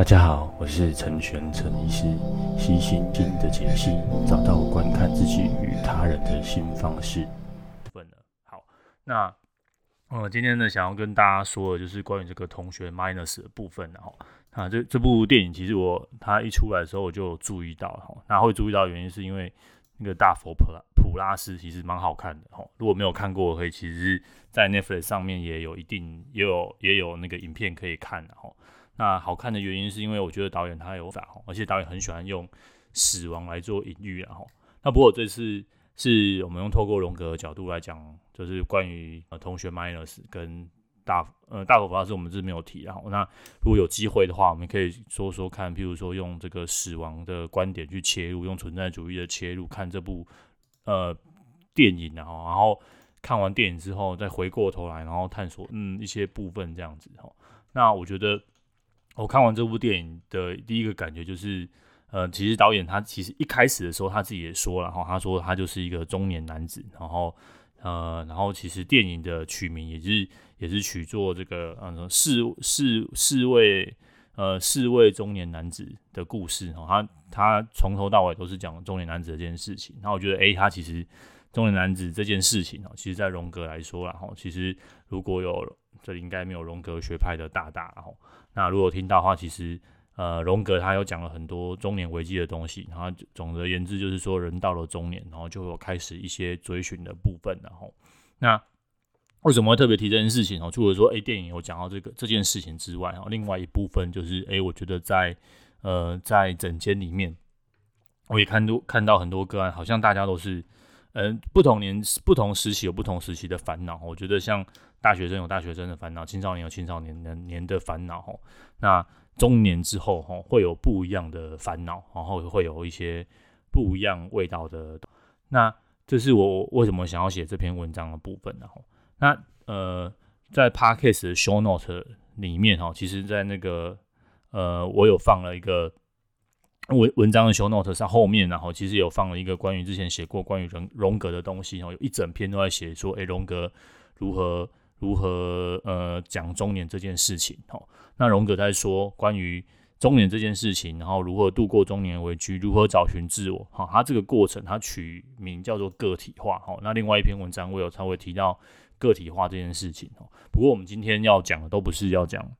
大家好，我是陈玄陈医师，悉心经的解析，找到观看自己与他人的新方式。好，那呃，今天呢，想要跟大家说的就是关于这个同学 Minus 的部分，然后啊，这这部电影其实我他一出来的时候我就注意到了，哈，那会注意到原因是因为那个大佛普拉普拉斯其实蛮好看的，哈，如果没有看过，可以其实在 Netflix 上面也有一定也有也有那个影片可以看，然后。那好看的原因是因为我觉得导演他有法，而且导演很喜欢用死亡来做隐喻，然后那不过这次是我们用透过荣格的角度来讲，就是关于呃同学 Minus 跟大呃大佛普拉斯我们是没有提，然后那如果有机会的话，我们可以说说看，譬如说用这个死亡的观点去切入，用存在主义的切入看这部呃电影，然后然后看完电影之后再回过头来，然后探索嗯一些部分这样子哈，那我觉得。我看完这部电影的第一个感觉就是，呃，其实导演他其实一开始的时候他自己也说了哈，他说他就是一个中年男子，然后呃，然后其实电影的取名也是也是取作这个呃四四四位呃四位中年男子的故事哈，他他从头到尾都是讲中年男子这件事情，然后我觉得诶，他其实中年男子这件事情哦，其实在荣格来说啦哈，其实如果有这应该没有荣格学派的大大哦。那如果听到的话，其实呃，荣格他有讲了很多中年危机的东西，然后总而言之就是说，人到了中年，然后就有开始一些追寻的部分，然后那为什么会特别提这件事情哦？除了说，哎，电影有讲到这个这件事情之外，哈，另外一部分就是，哎，我觉得在呃在诊间里面，我也看到看到很多个案，好像大家都是。嗯，不同年、不同时期有不同时期的烦恼。我觉得像大学生有大学生的烦恼，青少年有青少年的年的烦恼。哦，那中年之后，哦，会有不一样的烦恼，然后会有一些不一样味道的。那这是我为什么想要写这篇文章的部分。然后，那呃，在 Podcast 的 Show Note 里面，哈，其实在那个呃，我有放了一个。文文章的 show note 上后面，然后其实有放了一个关于之前写过关于荣荣格的东西，然后有一整篇都在写说，诶，荣格如何如何呃讲中年这件事情。哈，那荣格在说关于中年这件事情，然后如何度过中年危机，如何找寻自我。哈，他这个过程他取名叫做个体化。哈，那另外一篇文章我有稍微提到个体化这件事情。哈，不过我们今天要讲的都不是要讲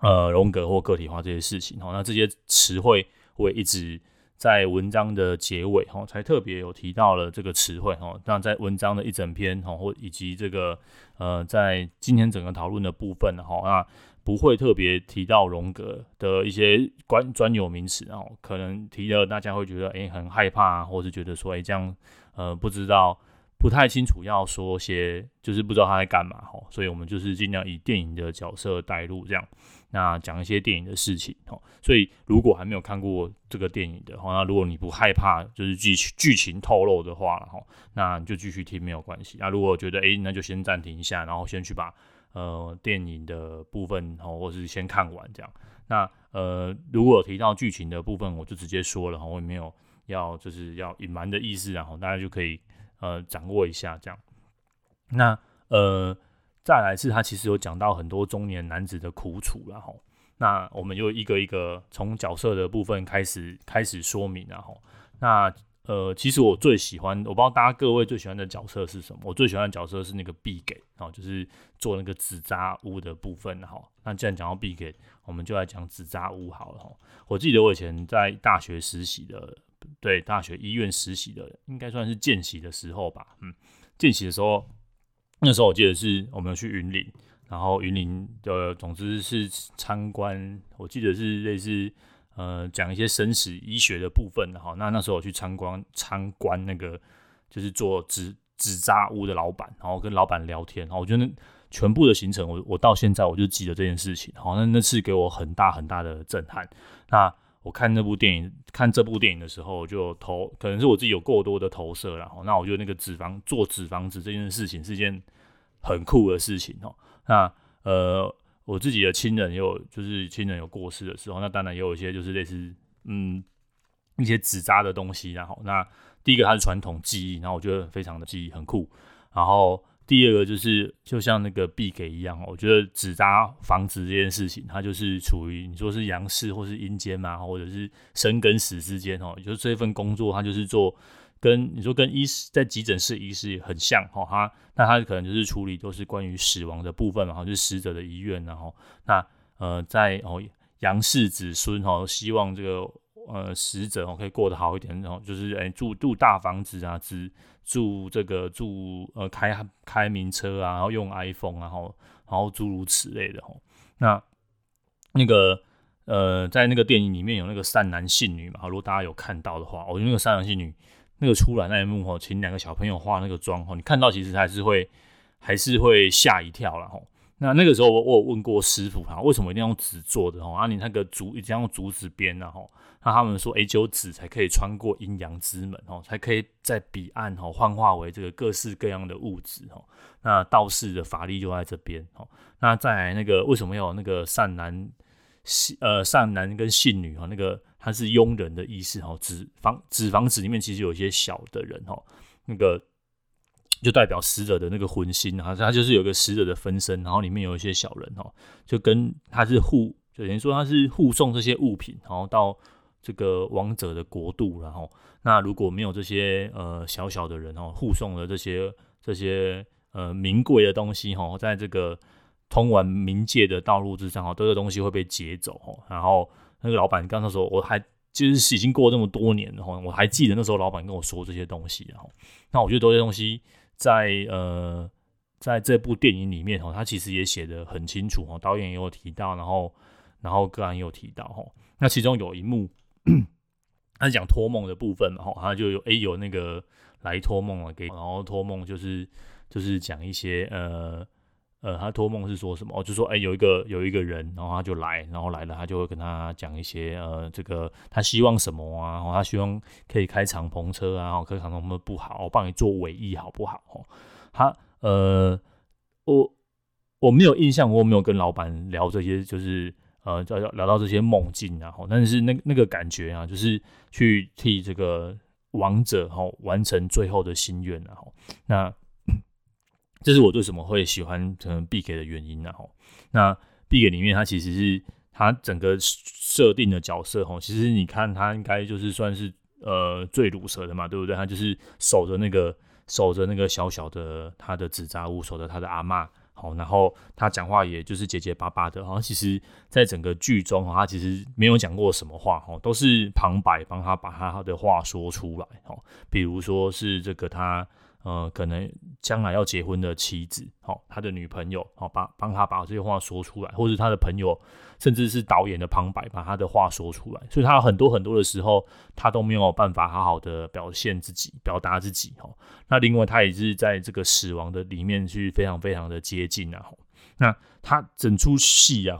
呃荣格或个体化这些事情。哈，那这些词汇。会一直在文章的结尾哈，才特别有提到了这个词汇哈。那在文章的一整篇哈，或以及这个呃，在今天整个讨论的部分哈，那不会特别提到荣格的一些关专有名词哦，可能提了大家会觉得诶很害怕，或是觉得说诶这样呃不知道不太清楚要说些，就是不知道他在干嘛哈。所以我们就是尽量以电影的角色带入这样。那讲一些电影的事情哦，所以如果还没有看过这个电影的话，那如果你不害怕就是剧情剧情透露的话了哈，那你就继续听没有关系。那如果觉得诶，那就先暂停一下，然后先去把呃电影的部分哦，或是先看完这样。那呃，如果提到剧情的部分，我就直接说了哈，我也没有要就是要隐瞒的意思，然后大家就可以呃掌握一下这样。那呃。再来是，他其实有讲到很多中年男子的苦楚，然后，那我们就一个一个从角色的部分开始开始说明，然后，那呃，其实我最喜欢，我不知道大家各位最喜欢的角色是什么？我最喜欢的角色是那个毕给，然后就是做那个纸扎屋的部分，哈。那既然讲到毕给，我们就来讲纸扎屋好了，哈。我记得我以前在大学实习的，对，大学医院实习的，应该算是见习的时候吧，嗯，见习的时候。那时候我记得是我们有去云林，然后云林的总之是参观，我记得是类似呃讲一些生死医学的部分的哈。那那时候我去参观参观那个就是做纸纸扎屋的老板，然后跟老板聊天，然后我觉得全部的行程我我到现在我就记得这件事情，好，那那次给我很大很大的震撼。那我看那部电影，看这部电影的时候，就投可能是我自己有过多的投射，然后那我觉得那个纸房做纸房子这件事情是件很酷的事情哦。那呃，我自己的亲人有，就是亲人有过世的时候，那当然也有一些就是类似嗯一些纸扎的东西，然后那第一个它是传统技艺，然后我觉得非常的技艺很酷，然后。第二个就是就像那个必给一样，我觉得纸扎房子这件事情，它就是处于你说是阳世或是阴间嘛，或者是生跟死之间哦，就是这份工作，它就是做跟你说跟医师在急诊室医师很像哈，他那他可能就是处理都是关于死亡的部分嘛，就是死者的遗愿，然后那呃在哦杨氏子孙哈，希望这个。呃，死者哦可以过得好一点，然后就是哎住住大房子啊，只住这个住呃开开名车啊，然后用 iPhone，然后然后诸如此类的吼。那那个呃，在那个电影里面有那个善男信女嘛，如果大家有看到的话，我觉得那个善男信女那个出来那一幕吼，请两个小朋友化那个妆吼，你看到其实还是会还是会吓一跳了吼。那那个时候我我有问过师傅哈，为什么一定要用纸做的吼？啊，你那个竹一定要用竹子编的吼？那他们说，哎，只有纸才可以穿过阴阳之门哦，才可以在彼岸哦幻化为这个各式各样的物质哦。那道士的法力就在这边哦。那在那个为什么要有那个善男信呃善男跟信女哈？那个他是佣人的意思哈。纸房纸房子里面其实有一些小的人哈，那个就代表死者的那个魂心哈，他就是有个死者的分身，然后里面有一些小人哈，就跟他是护，就等于说他是护送这些物品，然后到。这个王者的国度，然后那如果没有这些呃小小的人哦护送的这些这些呃名贵的东西哈，在这个通往冥界的道路之上哈，这个东西会被劫走哈。然后那个老板刚才说，我还就是已经过这么多年然后，我还记得那时候老板跟我说这些东西然后。那我觉得这些东西在呃在这部电影里面哈，他其实也写得很清楚哈，导演也有提到，然后然后个案也有提到哈。那其中有一幕。他讲托梦的部分嘛，吼，他就有诶、有那个来托梦了，给然后托梦就是就是讲一些呃呃，他托梦是说什么？哦，就说哎、有一个有一个人，然后他就来，然后来了，他就会跟他讲一些呃，这个他希望什么啊？然后他希望可以开敞篷车啊，然后开敞篷车不好，我帮你做尾翼好不好？他呃，我我没有印象，我没有跟老板聊这些，就是。呃，聊聊到这些梦境，然后，但是那那个感觉啊，就是去替这个亡者哈完成最后的心愿，然后，那这是我为什么会喜欢可能必给的原因，然后，那必给里面它其实是它整个设定的角色哈，其实你看它应该就是算是呃最鲁蛇的嘛，对不对？他就是守着那个守着那个小小的他的纸扎屋，守着他的阿嬷。好，然后他讲话也就是结结巴巴的，好像其实在整个剧中，他其实没有讲过什么话，哈，都是旁白帮他把他的话说出来，哈，比如说是这个他。呃，可能将来要结婚的妻子，好，他的女朋友，好，帮帮他把这些话说出来，或者他的朋友，甚至是导演的旁白，把他的话说出来。所以他很多很多的时候，他都没有办法好好的表现自己，表达自己，哈。那另外，他也是在这个死亡的里面去非常非常的接近啊，那他整出戏啊，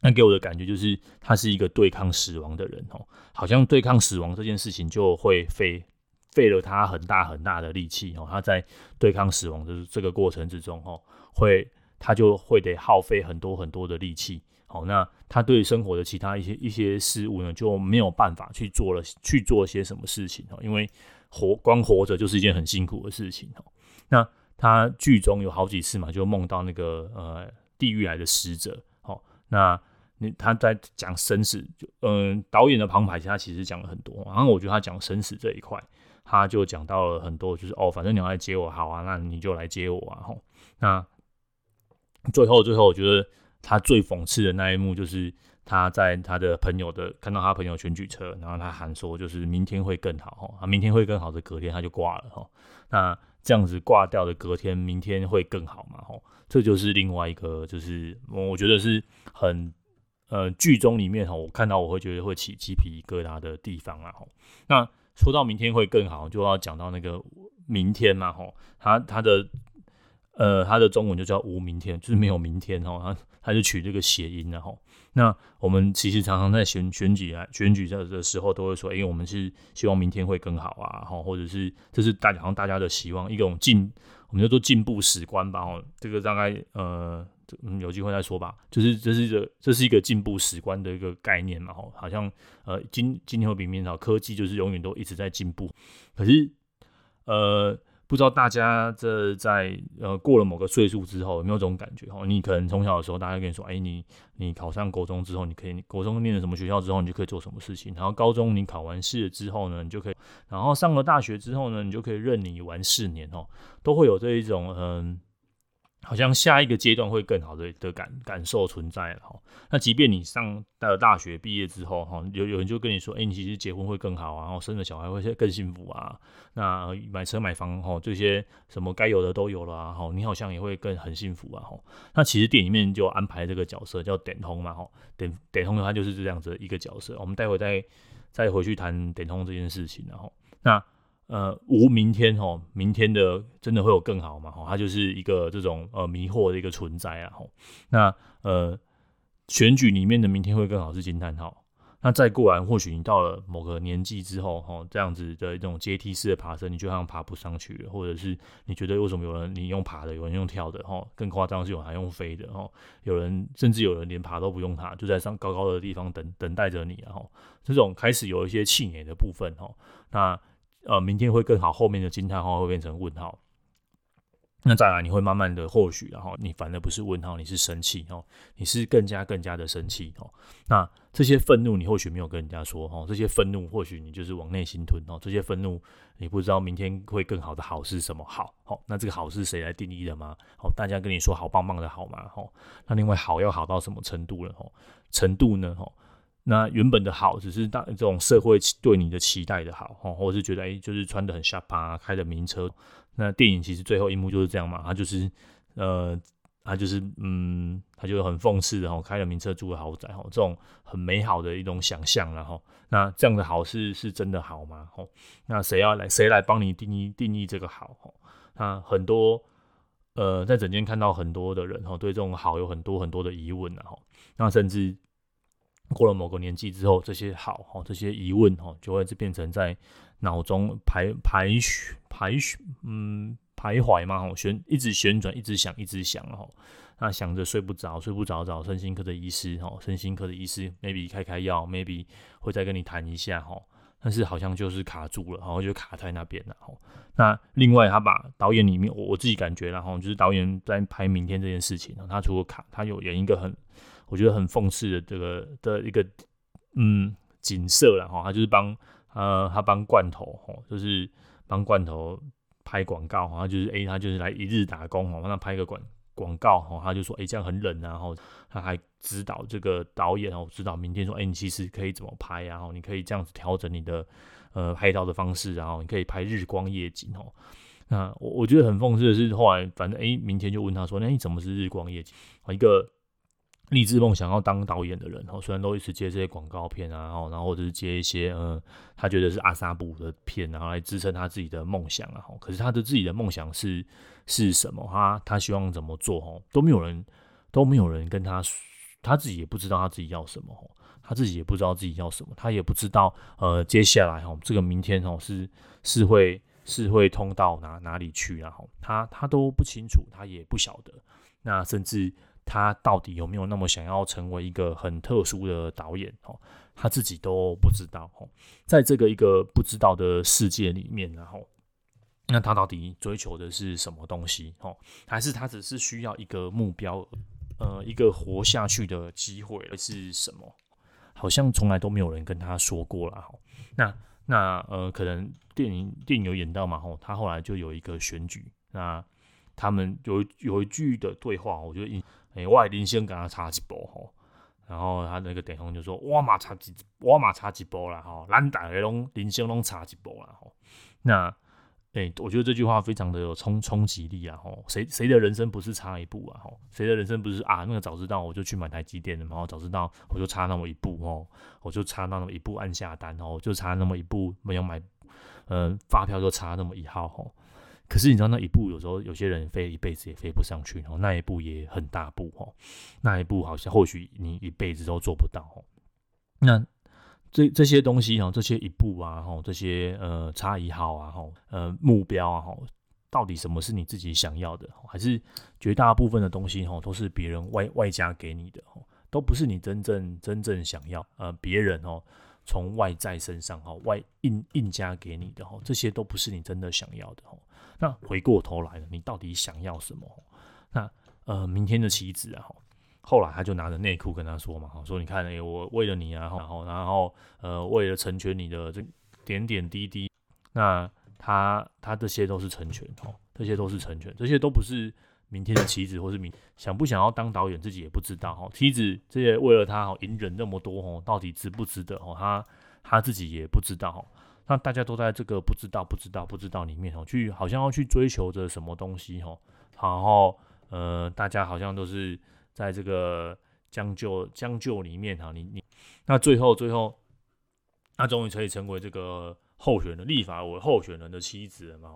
那给我的感觉就是他是一个对抗死亡的人，哦，好像对抗死亡这件事情就会非。费了他很大很大的力气哦，他在对抗死亡的这个过程之中哦，会他就会得耗费很多很多的力气。好，那他对生活的其他一些一些事物呢，就没有办法去做了去做些什么事情哦，因为活光活着就是一件很辛苦的事情哦。那他剧中有好几次嘛，就梦到那个呃地狱来的使者。好，那你他在讲生死，就嗯导演的旁白，他其实讲了很多，然后我觉得他讲生死这一块。他就讲到了很多，就是哦，反正你要来接我，好啊，那你就来接我啊，吼。那最后，最后，我觉得他最讽刺的那一幕，就是他在他的朋友的看到他朋友选举车，然后他喊说，就是明天会更好，吼，啊，明天会更好的隔天他就挂了，吼。那这样子挂掉的隔天，明天会更好嘛，吼。这就是另外一个，就是我觉得是很呃剧中里面哈，我看到我会觉得会起鸡皮疙瘩的地方啊，吼。那说到明天会更好，就要讲到那个明天嘛，吼，他他的呃他的中文就叫无明天，就是没有明天吼，他他就取这个谐音然后，那我们其实常常在选选举啊选举的的时候都会说，因为我们是希望明天会更好啊，吼，或者是这是大好像大家的希望，一种进我们叫做进步史观吧，哦，这个大概呃。嗯，有机会再说吧。就是这是一个这是一个进步史观的一个概念嘛，吼，好像呃今今天会比明天好，科技就是永远都一直在进步。可是呃不知道大家这在呃过了某个岁数之后有没有这种感觉哈？你可能从小的时候，大家跟你说，哎，你你考上国中之后，你可以国中念了什么学校之后，你就可以做什么事情。然后高中你考完试了之后呢，你就可以，然后上了大学之后呢，你就可以任你玩四年哦，都会有这一种嗯。好像下一个阶段会更好的的感感受存在了哈。那即便你上到了大学毕业之后哈，有有人就跟你说，哎，你其实结婚会更好啊，然后生了小孩会更幸福啊。那买车买房哈，这些什么该有的都有了啊，哈，你好像也会更很幸福啊哈。那其实电影里面就安排这个角色叫点通嘛哈，点点通的话就是这样子一个角色。我们待会再再回去谈点通这件事情然后那。呃，无明天吼，明天的真的会有更好吗？吼，它就是一个这种呃迷惑的一个存在啊。吼，那呃选举里面的明天会更好是惊叹号。那再过来，或许你到了某个年纪之后，吼，这样子的一种阶梯式的爬升，你就好像爬不上去了，或者是你觉得为什么有人你用爬的，有人用跳的，吼，更夸张是有人还用飞的，吼，有人甚至有人连爬都不用爬，就在上高高的地方等等待着你，吼，这种开始有一些气馁的部分，吼，那。呃，明天会更好，后面的惊叹号会变成问号。那再来，你会慢慢的或许，然后你反而不是问号，你是生气哦，你是更加更加的生气哦。那这些愤怒，你或许没有跟人家说哦，这些愤怒或许你就是往内心吞哦。这些愤怒，你不知道明天会更好的好是什么好？好，那这个好是谁来定义的吗？好，大家跟你说好棒棒的好吗？好，那另外好要好到什么程度了？哦，程度呢？哦。那原本的好，只是当这种社会对你的期待的好，或者是觉得哎、就是穿的很下趴，开的名车。那电影其实最后一幕就是这样嘛，他就是呃，他就是嗯，他就很讽刺的哈，开了名车住了豪宅哈，这种很美好的一种想象，然后那这样的好是是真的好吗？吼，那谁要来谁来帮你定义定义这个好？吼，那很多呃，在整间看到很多的人哈，对这种好有很多很多的疑问，然后那甚至。过了某个年纪之后，这些好哈，这些疑问哈，就会变成在脑中排排排嗯徘徊嘛哈，旋一直旋转，一直想，一直想哈，那想着睡不着，睡不着找身心科的医师哈，身心科的医师 maybe 开开药，maybe 会再跟你谈一下哈，但是好像就是卡住了，然后就卡在那边了哈。那另外他把导演里面我我自己感觉然后就是导演在拍明天这件事情，他除了卡，他有演一个很。我觉得很讽刺的这个的一个嗯景色了哈，他就是帮呃他帮罐头哈，就是帮罐头拍广告哈，他就是哎、他就是来一日打工哦，帮他拍一个广广告哦，他就说哎、这样很冷，然后他还指导这个导演哦，指导明天说哎、你其实可以怎么拍，然后你可以这样子调整你的呃拍照的方式，然后你可以拍日光夜景哦。那我我觉得很讽刺的是后来反正哎、明天就问他说那你怎么是日光夜景一个。立志梦想要当导演的人，哦，虽然都一直接这些广告片啊，然后，然后或者是接一些，嗯，他觉得是阿萨布的片，然后来支撑他自己的梦想啊，可是他的自己的梦想是是什么？他他希望怎么做？哦，都没有人都没有人跟他，他自己也不知道他自己要什么，哦，他自己也不知道自己要什么，他也不知道，呃，接下来哈，这个明天哦，是是会是会通到哪哪里去啊？他他都不清楚，他也不晓得，那甚至。他到底有没有那么想要成为一个很特殊的导演？哦，他自己都不知道。哦，在这个一个不知道的世界里面，然后，那他到底追求的是什么东西？哦，还是他只是需要一个目标，呃，一个活下去的机会是什么？好像从来都没有人跟他说过了。哈，那那呃，可能电影电影有演到嘛？吼，他后来就有一个选举，那他们有有一句的对话，我觉得哎、欸，我的人生跟他差几步吼，然后他那个电风就说：“我嘛差几，我嘛差几步啦吼，咱大家拢人生拢差几步啦吼。”那哎、我觉得这句话非常的有冲冲击力啊吼，谁谁的人生不是差一步啊吼？谁的人生不是啊？那个早知道我就去买台积电了，然后早知道我就差那么一步吼，我就差那么一步按下单哦，就差那么一步没有买，嗯、呃，发票就差那么一号吼。可是你知道那一步有时候有些人飞一辈子也飞不上去，那一步也很大步哦，那一步好像或许你一辈子都做不到哦。那这这些东西哈，这些一步啊吼，这些呃差异号啊哈，呃目标啊哈，到底什么是你自己想要的，还是绝大部分的东西哈都是别人外外加给你的哈，都不是你真正真正想要呃别人哦。从外在身上哈，外硬硬加给你的哈，这些都不是你真的想要的哈。那回过头来了，你到底想要什么？那呃，明天的妻子啊，后来他就拿着内裤跟他说嘛，说你看，哎，我为了你啊，然后然后呃，为了成全你的这点点滴滴，那他他这些都是成全哦，这些都是成全，这些都不是明天的棋子，或是明想不想要当导演自己也不知道哈。妻子这些为了他哦，隐忍那么多哦，到底值不值得哦？他他自己也不知道。那大家都在这个不知道、不知道、不知道里面哦，去好像要去追求着什么东西哦，然后呃，大家好像都是在这个将就、将就里面哈，你你那最后最后，他终于可以成为这个候选人、立法委候选人的妻子了嘛？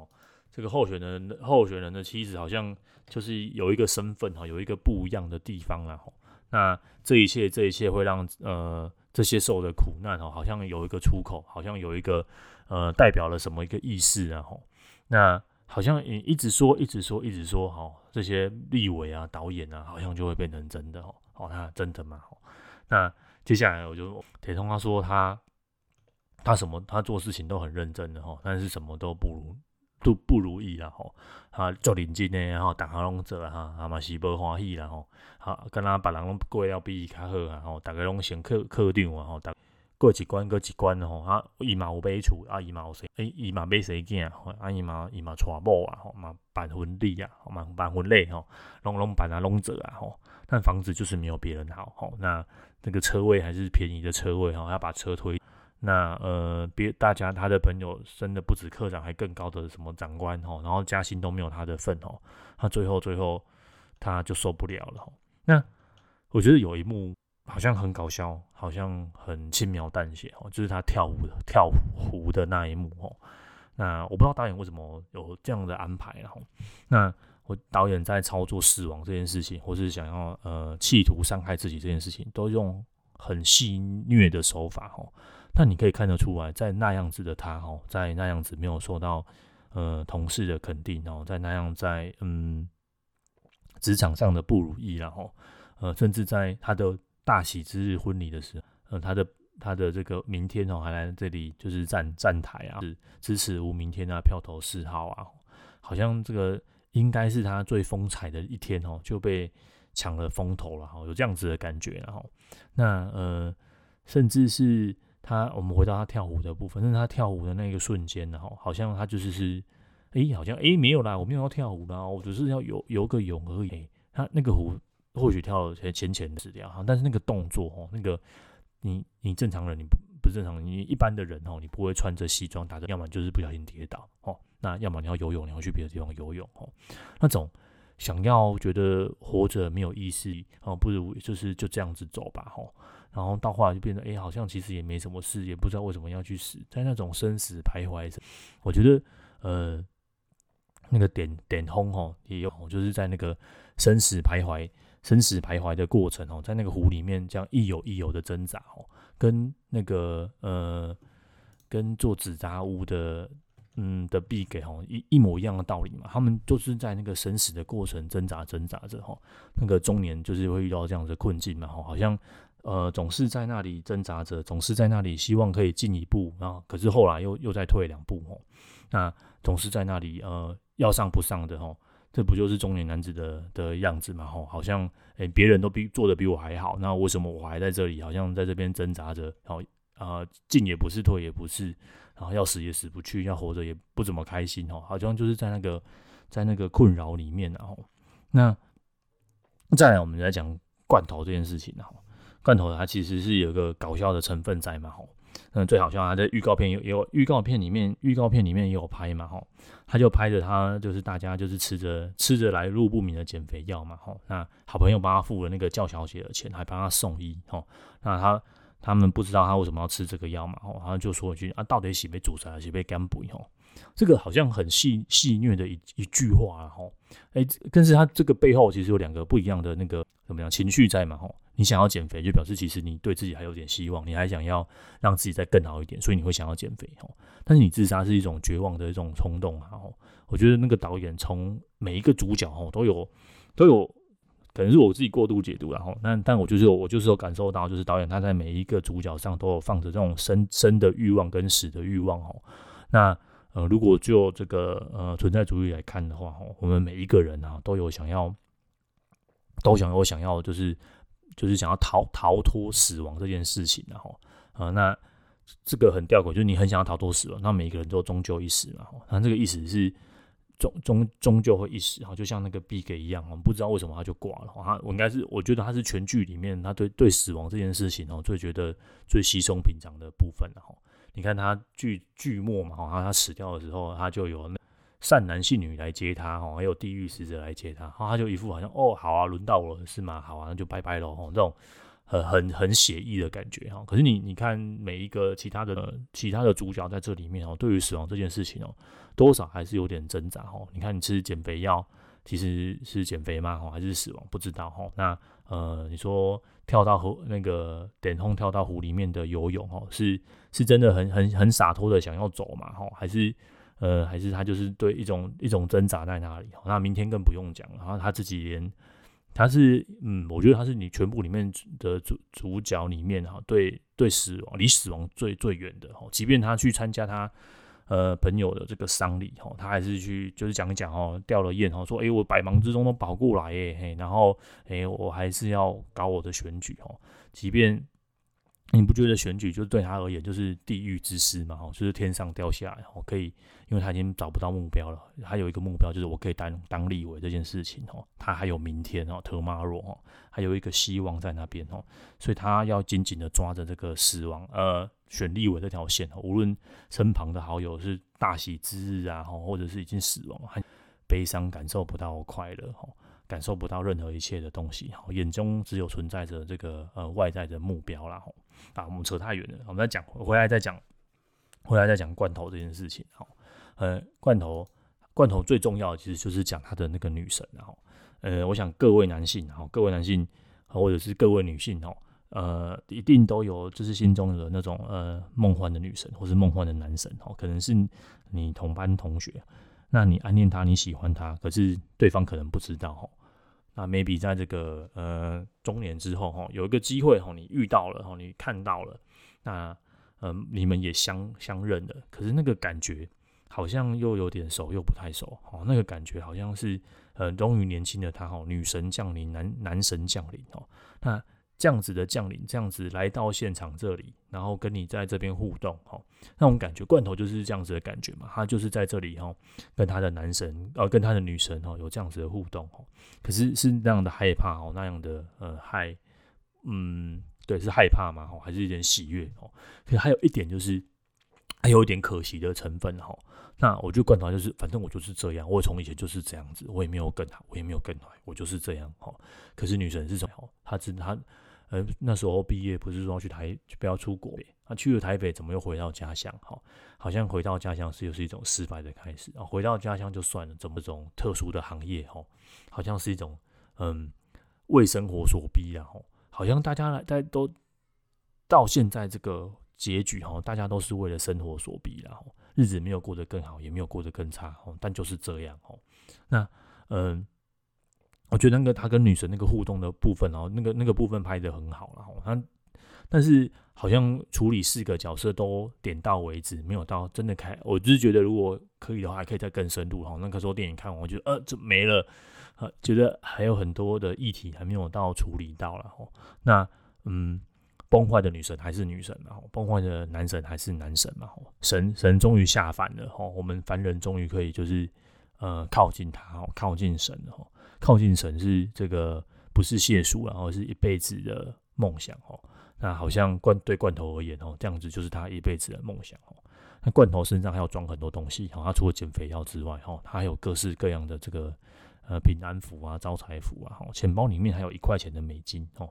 这个候选人候选人的妻子好像就是有一个身份哈，有一个不一样的地方啊。那这一切，这一切会让呃。这些受的苦难哦，好像有一个出口，好像有一个呃，代表了什么一个意思啊？吼，那好像也一直说，一直说，一直说，哈，这些立委啊、导演啊，好像就会变成真的哦。哦，那真的吗？那接下来我就铁通他说他他什么他做事情都很认真的哈，但是什么都不如。都不如意啦吼，啊，做认真的，然后大家拢做啊哈，啊嘛是无欢喜啦吼，啊，跟他别人拢过了比伊较好啊吼，大家拢先课课长啊吼，大过一关过一关吼，啊，伊嘛有买厝，啊，伊嘛有生，诶，伊嘛买生囝，啊，伊嘛伊嘛娶某啊，吼嘛办婚礼啊，吼嘛办婚礼吼，拢拢办啊拢做啊吼，但房子就是没有别人好吼，那那个车位还是便宜的车位吼，要把车推。那呃，别大家他的朋友升的不止科长，还更高的什么长官哦，然后加薪都没有他的份哦，他最后最后他就受不了了。那我觉得有一幕好像很搞笑，好像很轻描淡写哦，就是他跳舞的跳湖的那一幕哦。那我不知道导演为什么有这样的安排，然后那我导演在操作死亡这件事情，或是想要呃企图伤害自己这件事情，都用很戏谑的手法哦。但你可以看得出来，在那样子的他哦，在那样子没有受到呃同事的肯定哦，在那样在嗯职场上的不如意，然后呃，甚至在他的大喜之日婚礼的时候，呃，他的他的这个明天哦，还来这里就是站站台啊，支持吴明天啊，票投四号啊，好像这个应该是他最风采的一天哦，就被抢了风头了哈，有这样子的感觉，然后那呃，甚至是。他，我们回到他跳舞的部分，是他跳舞的那个瞬间，然后好像他就是是，哎、好像哎、没有啦，我没有要跳舞啦，我只是要游游个泳而已。他那个舞或许跳了浅浅的死掉，但是那个动作哦，那个你你正常人你不不正常，你一般的人哦，你不会穿着西装打着，要么就是不小心跌倒哦，那要么你要游泳，你要去别的地方游泳哦，那种想要觉得活着没有意思哦，不如就是就这样子走吧，吼。然后到后来就变得，哎，好像其实也没什么事，也不知道为什么要去死，在那种生死徘徊着。我觉得，呃，那个点点轰吼也有，就是在那个生死徘徊、生死徘徊的过程哦，在那个湖里面这样一游一游的挣扎哦，跟那个呃，跟做纸扎屋的嗯的毕给吼一一模一样的道理嘛，他们就是在那个生死的过程挣扎挣扎着吼，那个中年就是会遇到这样的困境嘛，吼，好像。呃，总是在那里挣扎着，总是在那里希望可以进一步，然后可是后来又又再退两步吼，那总是在那里呃要上不上的吼，这不就是中年男子的的样子嘛吼？好像诶别人都比做的比我还好，那为什么我还在这里？好像在这边挣扎着，然后啊进也不是，退也不是，然后要死也死不去，要活着也不怎么开心吼，好像就是在那个在那个困扰里面然后，那再来我们来讲罐头这件事情然后。罐头它其实是有一个搞笑的成分在嘛吼，嗯，最好笑他，在预告片有有预告片里面，预告片里面也有拍嘛吼，他就拍着他就是大家就是吃着吃着来路不明的减肥药嘛吼，那好朋友帮他付了那个叫小姐的钱，还帮他送医吼，那他他们不知道他为什么要吃这个药嘛吼，然后就说一句啊，到底是被煮出来还是被干补吼，这个好像很戏戏谑的一一句话吼，哎，但是他这个背后其实有两个不一样的那个怎么样情绪在嘛吼。你想要减肥，就表示其实你对自己还有点希望，你还想要让自己再更好一点，所以你会想要减肥哦。但是你自杀是一种绝望的一种冲动啊！哦，我觉得那个导演从每一个主角哦都有都有，可能是我自己过度解读，然后但但我就是我就是有感受到，就是导演他在每一个主角上都有放着这种生生的欲望跟死的欲望哦。那呃，如果就这个呃存在主义来看的话，哈，我们每一个人啊都有想要，都想有想要就是就是想要逃逃脱死亡这件事情，然后啊，那这个很吊诡，就是你很想要逃脱死亡，那每个人都终究一死嘛，那这个意思是。终终终究会一死哈，就像那个毕给一样，我们不知道为什么他就挂了。他我应该是，我觉得他是全剧里面他对对死亡这件事情哦，最觉得最稀松平常的部分了哈。你看他剧剧末嘛，哈，他死掉的时候，他就有那善男信女来接他哈，还有地狱使者来接他，他就一副好像哦，好啊，轮到我了是吗？好啊，那就拜拜喽哈，这种。很很很写意的感觉哈，可是你你看每一个其他的、其他的主角在这里面哦，对于死亡这件事情哦，多少还是有点挣扎哈。你看你吃减肥药，其实是减肥吗？哈，还是死亡？不知道哈。那呃，你说跳到湖那个点通跳到湖里面的游泳哦，是是真的很很很洒脱的想要走嘛？哈，还是呃，还是他就是对一种一种挣扎在那里？那明天更不用讲了，然后他自己连。他是，嗯，我觉得他是你全部里面的主主角里面哈，对对死亡离死亡最最远的哈，即便他去参加他呃朋友的这个丧礼哈，他还是去就是讲讲哦，掉了眼哈，说哎、我百忙之中都跑过来耶嘿，然后哎、我还是要搞我的选举哦，即便。你不觉得选举就是对他而言就是地狱之师吗？就是天上掉下来，我可以，因为他已经找不到目标了，还有一个目标就是我可以当当立委这件事情哦，他还有明天哦，tomorrow 哦，还有一个希望在那边哦，所以他要紧紧的抓着这个死亡呃选立委这条线哦，无论身旁的好友是大喜之日啊，或者是已经死亡，还悲伤感受不到快乐哈。感受不到任何一切的东西，眼中只有存在着这个呃外在的目标啦。啊，我们扯太远了，我们再讲回来再讲，回来再讲罐头这件事情。哈，呃，罐头罐头最重要的其实就是讲他的那个女神。然后，呃，我想各位男性，哈，各位男性或者是各位女性，哈，呃，一定都有就是心中的那种呃梦幻的女神，或是梦幻的男神。哈，可能是你同班同学，那你暗恋他，你喜欢他，可是对方可能不知道。哦。那 maybe 在这个呃中年之后哈，有一个机会哈，你遇到了哈，你看到了，那呃你们也相相认了，可是那个感觉好像又有点熟又不太熟哦，那个感觉好像是呃终于年轻的他哈，女神降临，男男神降临哦，那。这样子的降临，这样子来到现场这里，然后跟你在这边互动，哈，那种感觉，罐头就是这样子的感觉嘛。他就是在这里，哈，跟他的男神，呃，跟他的女神，哈，有这样子的互动，哈。可是是那样的害怕，哦，那样的，呃，害，嗯，对，是害怕嘛，哈，还是有点喜悦，哦。可是还有一点就是，还有一点可惜的成分，哈。那我觉得罐头就是，反正我就是这样，我从以前就是这样子，我也没有更好，我也没有更好，我就是这样，哈。可是女神是什么？她知她。呃，那时候毕业不是说去台，就不要出国。他去了台北，怎么又回到家乡？哈，好像回到家乡是又是一种失败的开始啊。回到家乡就算了，怎么种特殊的行业？哈，好像是一种嗯，为生活所逼然后，好像大家来，大家都到现在这个结局哈，大家都是为了生活所逼然后，日子没有过得更好，也没有过得更差，哦但就是这样。哦，那嗯。我觉得那个他跟女神那个互动的部分哦，那个那个部分拍得很好了哈。他但是好像处理四个角色都点到为止，没有到真的开。我就是觉得如果可以的话，还可以再更深入哈。那个时候电影看完，我觉得呃，这没了，呃，觉得还有很多的议题还没有到处理到了哈。那嗯，崩坏的女神还是女神嘛，崩坏的男神还是男神嘛。神神终于下凡了哈，我们凡人终于可以就是呃靠近他哦，靠近神哦。靠近神是这个不是谢数，然后是一辈子的梦想哦。那好像罐对罐头而言哦，这样子就是他一辈子的梦想哦。那罐头身上还要装很多东西哦，他除了减肥药之外哦，他还有各式各样的这个呃平安符啊、招财符啊，钱包里面还有一块钱的美金哦。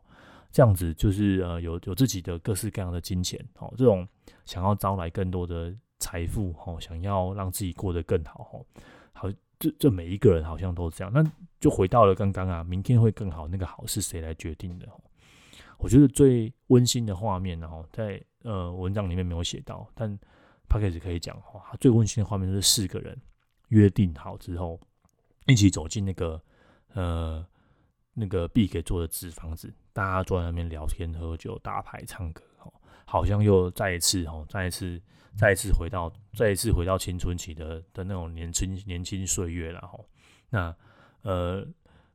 这样子就是呃有有自己的各式各样的金钱哦，这种想要招来更多的财富哦，想要让自己过得更好哦，好。这这每一个人好像都这样，那就回到了刚刚啊，明天会更好，那个好是谁来决定的？我觉得最温馨的画面，然后在呃文章里面没有写到，但 Podcast 可以讲哈，最温馨的画面就是四个人约定好之后，一起走进那个呃那个毕给做的纸房子，大家坐在那边聊天、喝酒、打牌、唱歌，好像又再一次哦，再一次，再一次回到，再一次回到青春期的的那种年轻年轻岁月了哈。那呃，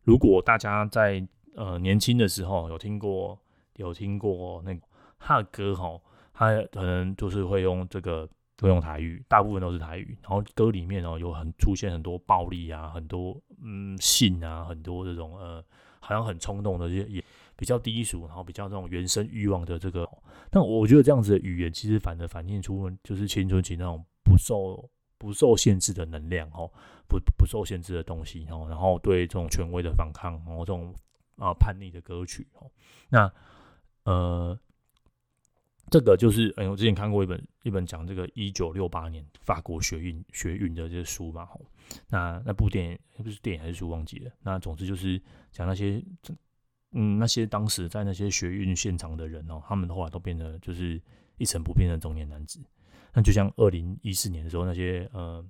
如果大家在呃年轻的时候有听过有听过那个他的歌哈，他可能就是会用这个。会用台语，大部分都是台语。然后歌里面哦，有很出现很多暴力啊，很多嗯性啊，很多这种呃，好像很冲动的，也也比较低俗，然后比较这种原生欲望的这个。但我觉得这样子的语言，其实反而反映出就是青春期那种不受不受限制的能量哦，不不受限制的东西哦，然后对这种权威的反抗，然后这种啊叛逆的歌曲哦，那呃。这个就是，哎，我之前看过一本一本讲这个一九六八年法国学运学运的这个书嘛，吼，那那部电影不是电影还是书忘记了，那总之就是讲那些，嗯，那些当时在那些学运现场的人哦，他们后来都变得就是一成不变的中年男子。那就像二零一四年的时候，那些呃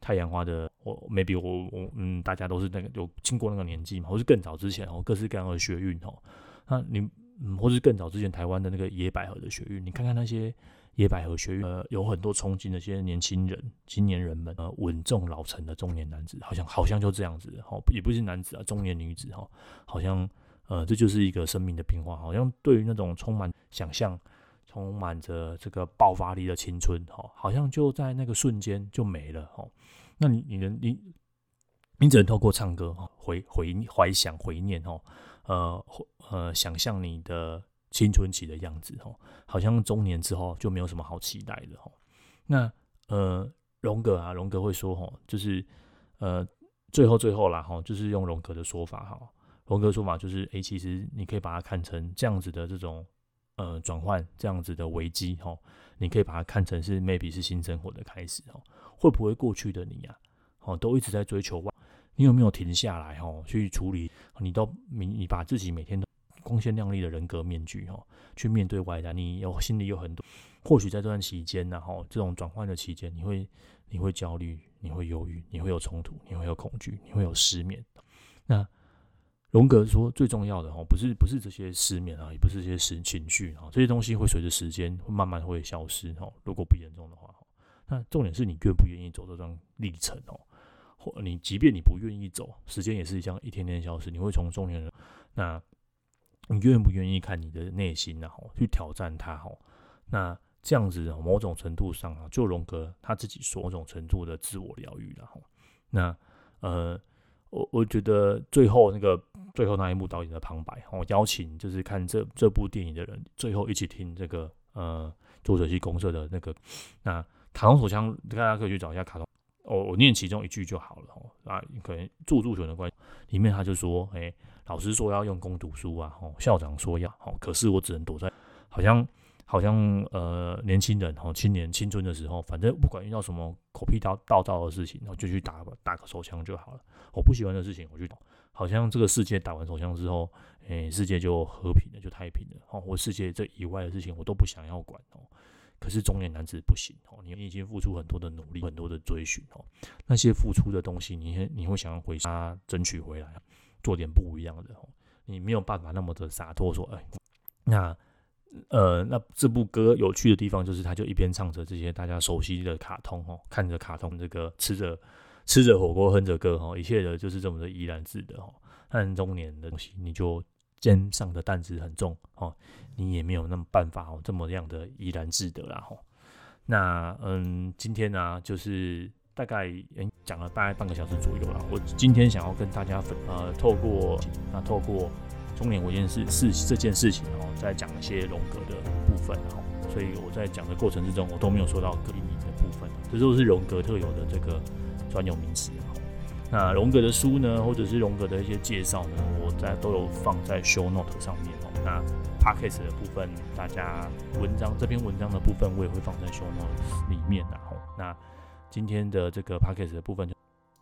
太阳花的，我 maybe 我我嗯，大家都是那个有经过那个年纪嘛，或是更早之前哦，各式各样的学运哦，那你。嗯，或是更早之前台湾的那个野百合的学运，你看看那些野百合学运，呃，有很多憧憬的一些年轻人、青年人们，呃，稳重老成的中年男子，好像好像就这样子，哈，也不是男子啊，中年女子，哈，好像，呃，这就是一个生命的变化，好像对于那种充满想象、充满着这个爆发力的青春，哈，好像就在那个瞬间就没了，哈，那你你能你你只能透过唱歌，哈，回回怀想回念，哈。呃呃，想象你的青春期的样子哦，好像中年之后就没有什么好期待的哦。那呃，荣格啊，荣格会说哈，就是呃，最后最后啦哈，就是用荣格的说法哈，荣格说法就是，哎，其实你可以把它看成这样子的这种呃转换，这样子的危机哈，你可以把它看成是 maybe 是新生活的开始哦。会不会过去的你呀，哦，都一直在追求外你有没有停下来哈，去处理？你都你你把自己每天都光鲜亮丽的人格面具哈，去面对外在，你有心里有很多。或许在这段期间呢，哈，这种转换的期间，你会你会焦虑，你会忧郁，你会有冲突，你会有恐惧，你会有失眠。那荣格说，最重要的哈，不是不是这些失眠啊，也不是这些情情绪啊，这些东西会随着时间会慢慢会消失哈。如果不严重的话，那重点是你愿不愿意走这段历程哦。或你即便你不愿意走，时间也是这样一天天消失。你会从中年人，那你愿不愿意看你的内心然后去挑战它哈？那这样子某种程度上啊，就荣格他自己说某种程度的自我疗愈了哈。那呃，我我觉得最后那个最后那一幕导演的旁白，我邀请就是看这这部电影的人，最后一起听这个呃作者系公社的那个那卡通手枪，大家可以去找一下卡通。我我念其中一句就好了哦，啊，可能著作权的关系，里面他就说，哎、老师说要用功读书啊，哦，校长说要，哦，可是我只能躲在，好像好像呃，年轻人哦，青年青春的时候，反正不管遇到什么狗屁倒倒灶的事情，然后就去打打个手枪就好了。我不喜欢的事情，我就好像这个世界打完手枪之后，哎、世界就和平了，就太平了。哦，我世界这以外的事情，我都不想要管哦。可是中年男子不行哦，你已经付出很多的努力，很多的追寻哦，那些付出的东西，你你会想要回家争取回来，做点不一样的哦，你没有办法那么的洒脱说，哎，那呃，那这部歌有趣的地方就是，他就一边唱着这些大家熟悉的卡通哦，看着卡通这个吃着吃着火锅哼着歌哦，一切的就是这么的怡然自得哦，但中年的东西你就。肩上的担子很重哦，你也没有那么办法哦，这么样的怡然自得啦吼。那嗯，今天呢、就是大概讲了大概半个小时左右了。我今天想要跟大家分呃，透过那透过中年维健事是这件事情哦，再讲一些荣格的部分哦。所以我在讲的过程之中，我都没有说到格林尼的部分，这都是荣格特有的这个专有名词。那荣格的书呢，或者是荣格的一些介绍呢，我在都有放在 show note 上面哦。那 podcast 的部分，大家文章这篇文章的部分，我也会放在 show note 里面然后，那今天的这个 podcast 的部分就。